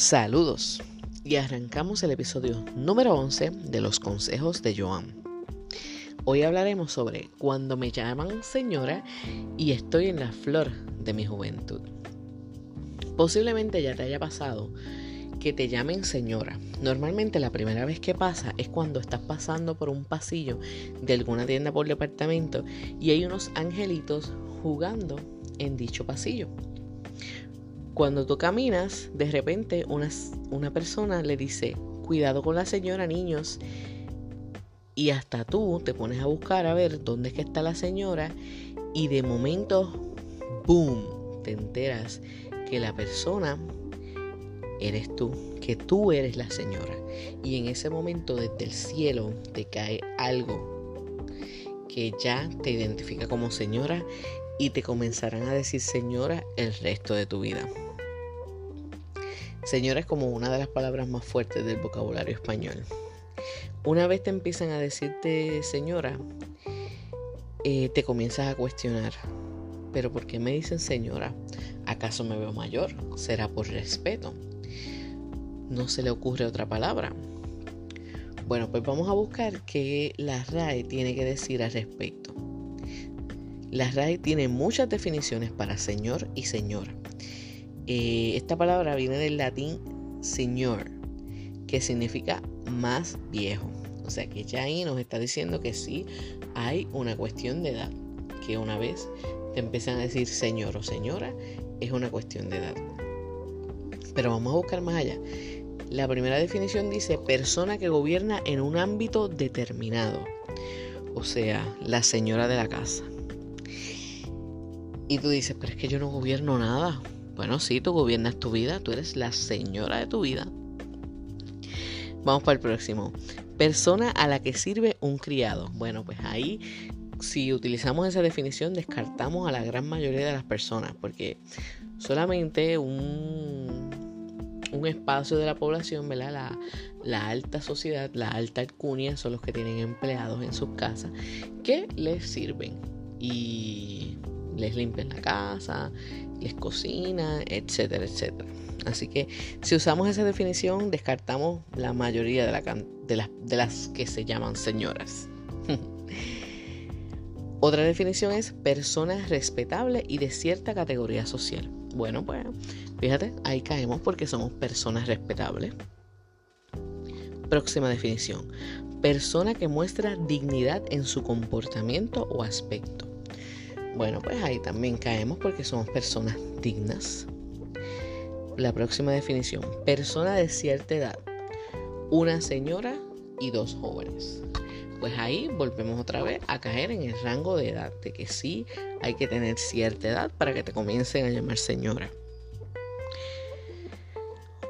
Saludos y arrancamos el episodio número 11 de los consejos de Joan. Hoy hablaremos sobre cuando me llaman señora y estoy en la flor de mi juventud. Posiblemente ya te haya pasado que te llamen señora. Normalmente la primera vez que pasa es cuando estás pasando por un pasillo de alguna tienda por departamento y hay unos angelitos jugando en dicho pasillo. Cuando tú caminas, de repente una, una persona le dice, cuidado con la señora, niños. Y hasta tú te pones a buscar a ver dónde es que está la señora y de momento, ¡boom!, te enteras que la persona eres tú, que tú eres la señora. Y en ese momento desde el cielo te cae algo que ya te identifica como señora y te comenzarán a decir señora el resto de tu vida. Señora es como una de las palabras más fuertes del vocabulario español. Una vez te empiezan a decirte señora, eh, te comienzas a cuestionar. ¿Pero por qué me dicen señora? ¿Acaso me veo mayor? ¿Será por respeto? ¿No se le ocurre otra palabra? Bueno, pues vamos a buscar qué la RAE tiene que decir al respecto. La RAE tiene muchas definiciones para señor y señora. Eh, esta palabra viene del latín señor, que significa más viejo. O sea que ya ahí nos está diciendo que sí hay una cuestión de edad. Que una vez te empiezan a decir señor o señora, es una cuestión de edad. Pero vamos a buscar más allá. La primera definición dice persona que gobierna en un ámbito determinado. O sea, la señora de la casa. Y tú dices, pero es que yo no gobierno nada. Bueno, sí, tú gobiernas tu vida, tú eres la señora de tu vida. Vamos para el próximo. Persona a la que sirve un criado. Bueno, pues ahí, si utilizamos esa definición, descartamos a la gran mayoría de las personas, porque solamente un, un espacio de la población, ¿verdad? La, la alta sociedad, la alta alcurnia, son los que tienen empleados en sus casas que les sirven. Y les limpian la casa, les cocina, etcétera, etcétera. Así que si usamos esa definición, descartamos la mayoría de, las, de las que se llaman señoras. Otra definición es persona respetable y de cierta categoría social. Bueno, pues fíjate, ahí caemos porque somos personas respetables. Próxima definición. Persona que muestra dignidad en su comportamiento o aspecto. Bueno, pues ahí también caemos porque somos personas dignas. La próxima definición, persona de cierta edad, una señora y dos jóvenes. Pues ahí volvemos otra vez a caer en el rango de edad, de que sí hay que tener cierta edad para que te comiencen a llamar señora.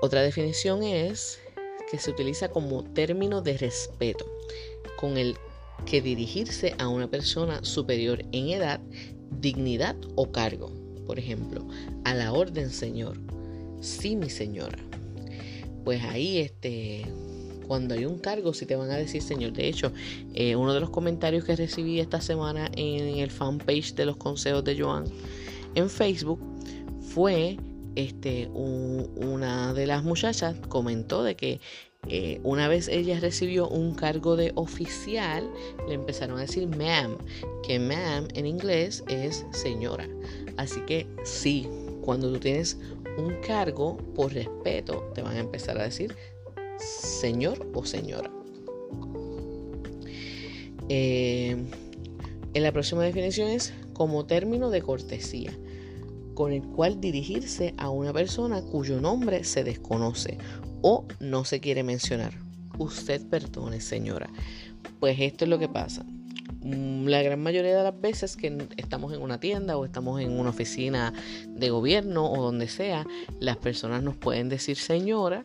Otra definición es que se utiliza como término de respeto, con el que dirigirse a una persona superior en edad, dignidad o cargo. Por ejemplo, a la orden, Señor. Sí, mi señora. Pues ahí, este, cuando hay un cargo, si te van a decir Señor. De hecho, eh, uno de los comentarios que recibí esta semana en el fanpage de los consejos de Joan en Facebook fue este, una de las muchachas comentó de que eh, una vez ella recibió un cargo de oficial, le empezaron a decir ma'am, que ma'am en inglés es señora. Así que sí, cuando tú tienes un cargo, por respeto, te van a empezar a decir señor o señora. Eh, en la próxima definición es como término de cortesía, con el cual dirigirse a una persona cuyo nombre se desconoce o no se quiere mencionar. Usted perdone, señora. Pues esto es lo que pasa. Mm, la gran mayoría de las veces que estamos en una tienda o estamos en una oficina de gobierno o donde sea, las personas nos pueden decir señora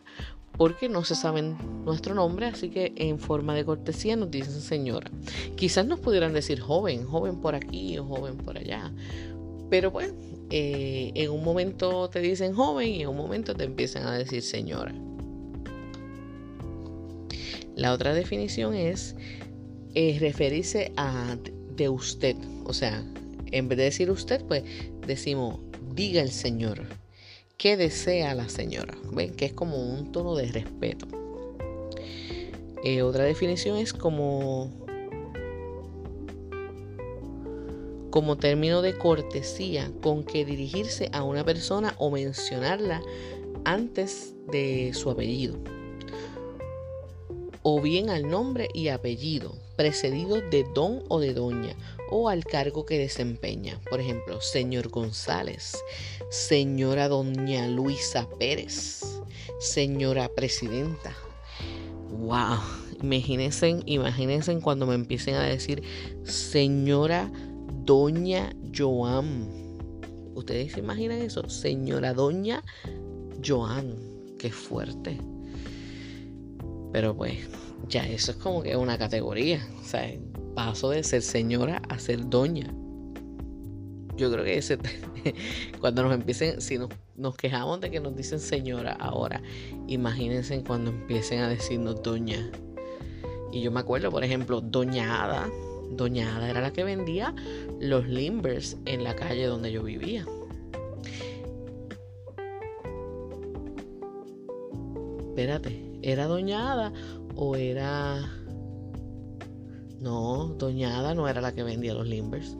porque no se saben nuestro nombre, así que en forma de cortesía nos dicen señora. Quizás nos pudieran decir joven, joven por aquí o joven por allá, pero bueno, eh, en un momento te dicen joven y en un momento te empiezan a decir señora. La otra definición es eh, referirse a de usted. O sea, en vez de decir usted, pues decimos diga el Señor. ¿qué desea la señora? ¿Ven? Que es como un tono de respeto. Eh, otra definición es como, como término de cortesía con que dirigirse a una persona o mencionarla antes de su apellido. O bien al nombre y apellido, precedido de don o de doña, o al cargo que desempeña. Por ejemplo, señor González, señora doña Luisa Pérez, señora presidenta. Wow, imagínense, imagínense cuando me empiecen a decir señora doña Joan. ¿Ustedes se imaginan eso? Señora doña Joan. Qué fuerte. Pero pues, ya eso es como que una categoría. O sea, paso de ser señora a ser doña. Yo creo que cuando nos empiecen, si nos, nos, quejamos de que nos dicen señora ahora, imagínense cuando empiecen a decirnos doña. Y yo me acuerdo, por ejemplo, doña Ada. Doña Ada era la que vendía los limbers en la calle donde yo vivía. Espérate, ¿era Doña Ada o era no, Doña Ada no era la que vendía los limbers.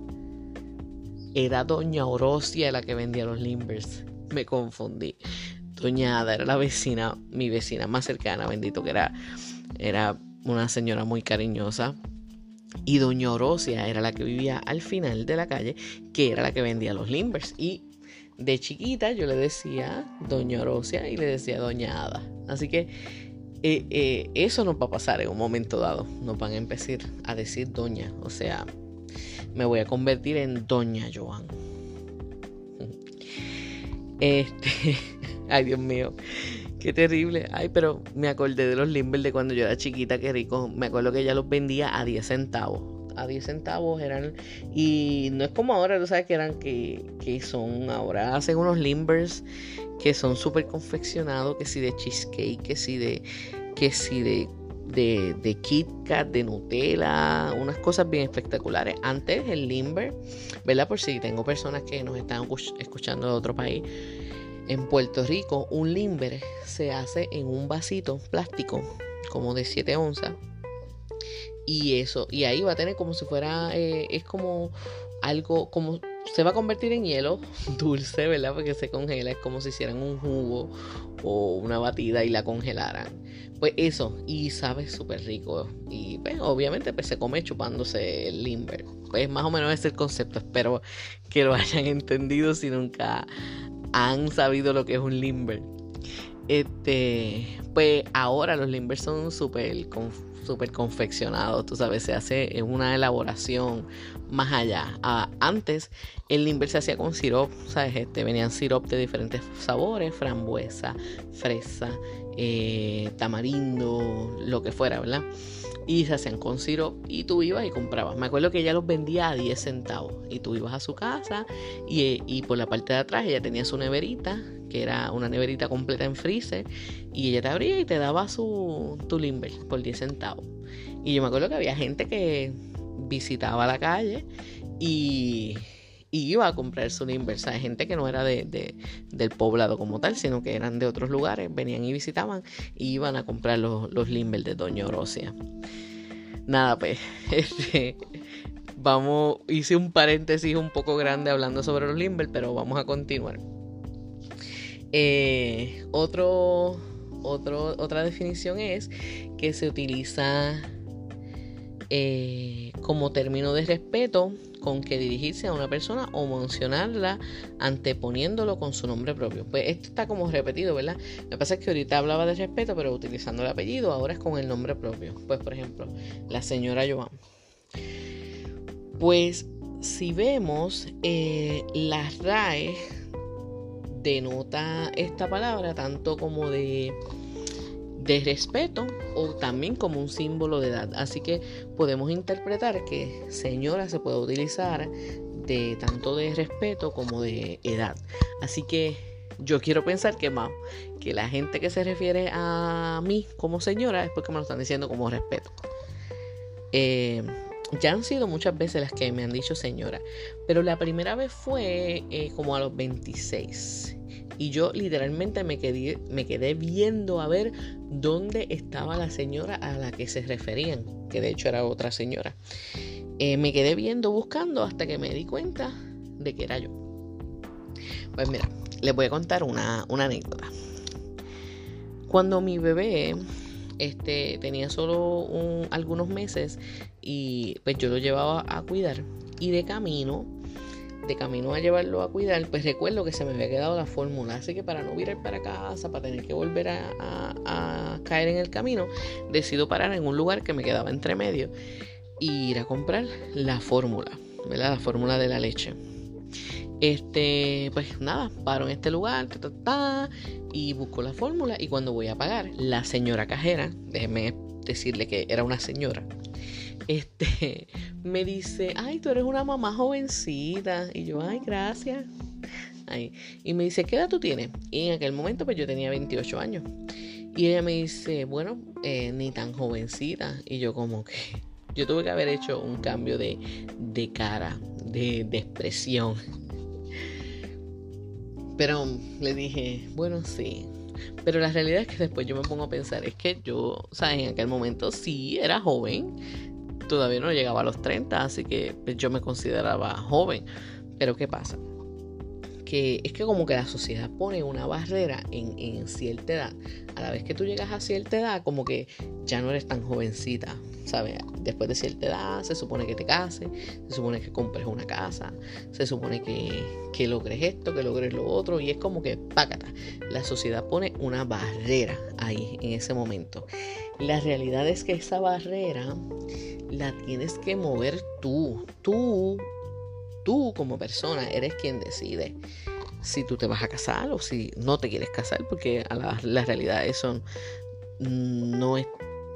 Era Doña Orosia la que vendía los limbers. Me confundí. Doña Ada era la vecina, mi vecina más cercana, bendito que era, era una señora muy cariñosa. Y Doña Orosia era la que vivía al final de la calle, que era la que vendía los limbers. Y de chiquita yo le decía Doña Orosia y le decía Doña Ada. Así que eh, eh, eso nos va a pasar en un momento dado. Nos van a empezar a decir doña. O sea, me voy a convertir en doña Joan. Este, ay Dios mío, qué terrible. Ay, pero me acordé de los Limber de cuando yo era chiquita, qué rico. Me acuerdo que ella los vendía a 10 centavos. A 10 centavos eran. Y no es como ahora, tú sabes que eran que, que son. Ahora hacen unos limbers que son súper confeccionados, que si de cheesecake, que si de, que si de, de, de Kit Kat, de Nutella, unas cosas bien espectaculares. Antes el Limber, ¿verdad? Por si tengo personas que nos están escuchando de otro país. En Puerto Rico, un limber se hace en un vasito plástico, como de 7 onzas. Y eso, y ahí va a tener como si fuera, eh, es como algo, como se va a convertir en hielo dulce, ¿verdad? Porque se congela, es como si hicieran un jugo o una batida y la congelaran. Pues eso, y sabe súper rico. Y pues, obviamente pues, se come chupándose el limber. Pues más o menos es el concepto. Espero que lo hayan entendido si nunca han sabido lo que es un limber. Este, pues ahora los limbers son súper súper confeccionados, tú sabes, se hace una elaboración más allá. Ah, antes el limber se hacía con sirop, ¿sabes? Este, venían sirop de diferentes sabores, frambuesa, fresa, eh, tamarindo, lo que fuera, ¿verdad? Y se hacían con sirop y tú ibas y comprabas. Me acuerdo que ella los vendía a 10 centavos y tú ibas a su casa y, y por la parte de atrás ella tenía su neverita, que era una neverita completa en freezer, y ella te abría y te daba su, tu limber por 10 centavos. Y yo me acuerdo que había gente que visitaba la calle y, iba a comprar su limber. O gente que no era de, del poblado como tal, sino que eran de otros lugares, venían y visitaban y iban a comprar los, los limber de Doña Orosia. Nada, pues, este, vamos, hice un paréntesis un poco grande hablando sobre los limber, pero vamos a continuar. Eh, otro, otro, otra definición es que se utiliza eh, como término de respeto con que dirigirse a una persona o mencionarla anteponiéndolo con su nombre propio. Pues esto está como repetido, ¿verdad? Lo que pasa es que ahorita hablaba de respeto, pero utilizando el apellido, ahora es con el nombre propio. Pues por ejemplo, la señora Joan. Pues si vemos eh, las RAE denota esta palabra tanto como de de respeto o también como un símbolo de edad. Así que podemos interpretar que señora se puede utilizar de tanto de respeto como de edad. Así que yo quiero pensar que más que la gente que se refiere a mí como señora es porque me lo están diciendo como respeto. Eh, ya han sido muchas veces las que me han dicho señora, pero la primera vez fue eh, como a los 26. Y yo literalmente me quedé, me quedé viendo a ver dónde estaba la señora a la que se referían, que de hecho era otra señora. Eh, me quedé viendo, buscando hasta que me di cuenta de que era yo. Pues mira, les voy a contar una, anécdota. Cuando mi bebé este, tenía solo algunos meses y pues yo lo llevaba a cuidar y de camino, de camino a llevarlo a cuidar, pues recuerdo que se me había quedado la fórmula, así que para no virar para casa, para tener que volver a, caer en el camino, decido parar en un lugar que me quedaba entre medio y ir a comprar la fórmula, ¿verdad? La fórmula de la leche. Este, pues nada, paro en este lugar, y busco la fórmula. Y cuando voy a pagar, la señora cajera, déjeme decirle que era una señora, este, me dice, ay, tú eres una mamá jovencita. Y yo, ay, gracias. Y me dice, ¿qué edad tú tienes? Y en aquel momento, pues yo tenía 28 años. Y ella me dice, bueno, eh, ni tan jovencita. Y yo como que, yo tuve que haber hecho un cambio de, de cara, de, de expresión. Pero le dije, bueno, sí. Pero la realidad es que después yo me pongo a pensar, es que yo, o sea, en aquel momento sí era joven, todavía no llegaba a los 30, así que pues, yo me consideraba joven. Pero ¿qué pasa? Que es que como que la sociedad pone una barrera en, en cierta edad. A la vez que tú llegas a cierta edad, como que ya no eres tan jovencita. ¿sabes? Después de cierta edad se supone que te cases, se supone que compres una casa, se supone que, que logres esto, que logres lo otro, y es como que, pácata, la sociedad pone una barrera ahí en ese momento. La realidad es que esa barrera la tienes que mover tú, tú, tú como persona eres quien decide si tú te vas a casar o si no te quieres casar, porque a la, la realidad eso no es,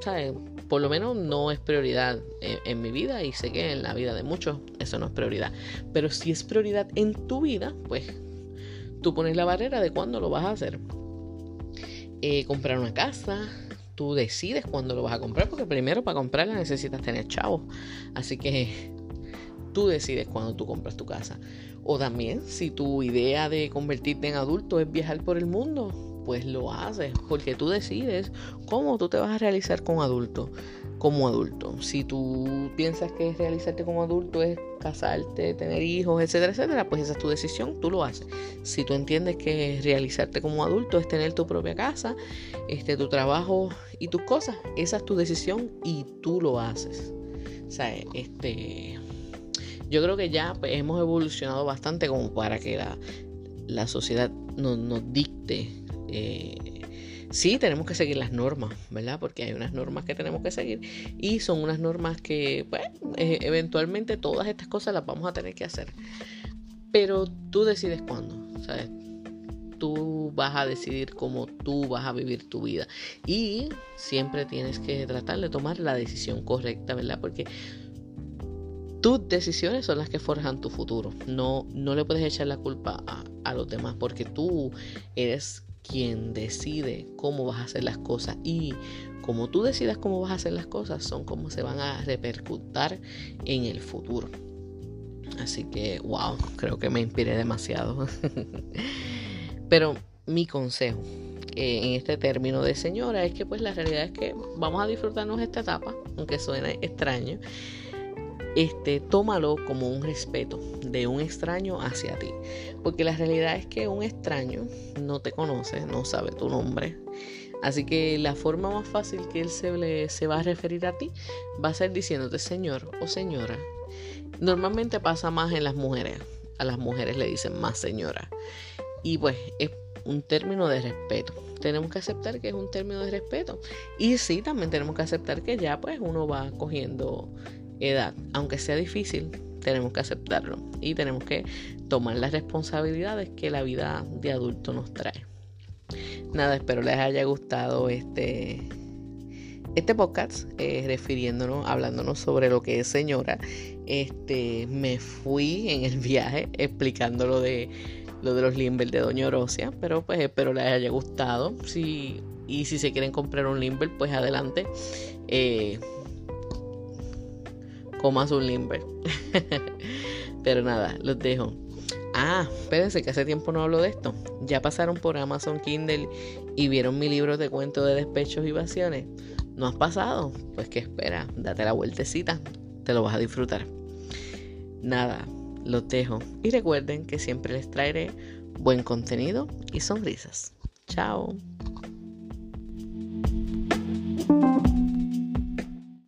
¿sabes? por lo menos no es prioridad en, mi vida y sé que en la vida de muchos eso no es prioridad. Pero si es prioridad en tu vida, pues tú pones la barrera de cuándo lo vas a hacer. Eh, comprar una casa, tú decides cuándo lo vas a comprar, porque primero para comprarla necesitas tener chavos. Así que tú decides cuándo tú compras tu casa. O también, si tu idea de convertirte en adulto es viajar por el mundo, pues lo haces, porque tú decides cómo tú te vas a realizar como adulto, como adulto. Si tú piensas que realizarte como adulto es casarte, tener hijos, etcétera, etcétera, pues esa es tu decisión, tú lo haces. Si tú entiendes que realizarte como adulto es tener tu propia casa, este, tu trabajo y tus cosas, esa es tu decisión y tú lo haces. O sea, este, yo creo que ya pues, hemos evolucionado bastante como para que la, la sociedad nos, nos dicte eh, sí tenemos que seguir las normas, ¿verdad? Porque hay unas normas que tenemos que seguir y son unas normas que, pues, eh, eventualmente todas estas cosas las vamos a tener que hacer. Pero tú decides cuándo, ¿sabes? Tú vas a decidir cómo tú vas a vivir tu vida. Y siempre tienes que tratar de tomar la decisión correcta, ¿verdad? Porque tus decisiones son las que forjan tu futuro. No, no le puedes echar la culpa a, a los demás porque tú eres quien decide cómo vas a hacer las cosas y como tú decidas cómo vas a hacer las cosas son como se van a repercutir en el futuro. Así que, wow, creo que me inspiré demasiado. Pero mi consejo eh, en este término de señora es que pues la realidad es que vamos a disfrutarnos esta etapa, aunque suene extraño este, tómalo como un respeto de un extraño hacia ti. Porque la realidad es que un extraño no te conoce, no sabe tu nombre. Así que la forma más fácil que él se, se va a referir a ti va a ser diciéndote señor o señora. Normalmente pasa más en las mujeres. A las mujeres le dicen más señora. Y pues es un término de respeto. Tenemos que aceptar que es un término de respeto. Y sí, también tenemos que aceptar que ya pues uno va cogiendo edad. Aunque sea difícil, tenemos que aceptarlo y tenemos que tomar las responsabilidades que la vida de adulto nos trae. Nada, espero les haya gustado este, este podcast, eh, refiriéndonos, hablándonos sobre lo que es señora. Este, me fui en el viaje explicando lo de, lo de los Limber de Doña Orosia, pero pues espero les haya gustado. Si, y si se quieren comprar un Limber, pues adelante. Eh, comas un limber. Pero nada, los dejo. Ah, espérense que hace tiempo no hablo de esto. Ya pasaron por Amazon Kindle y vieron mi libro de cuentos de despechos y vaciones. ¿No has pasado? Pues que espera, date la vueltecita, te lo vas a disfrutar. Nada, los dejo y recuerden que siempre les traeré buen contenido y sonrisas. Chao.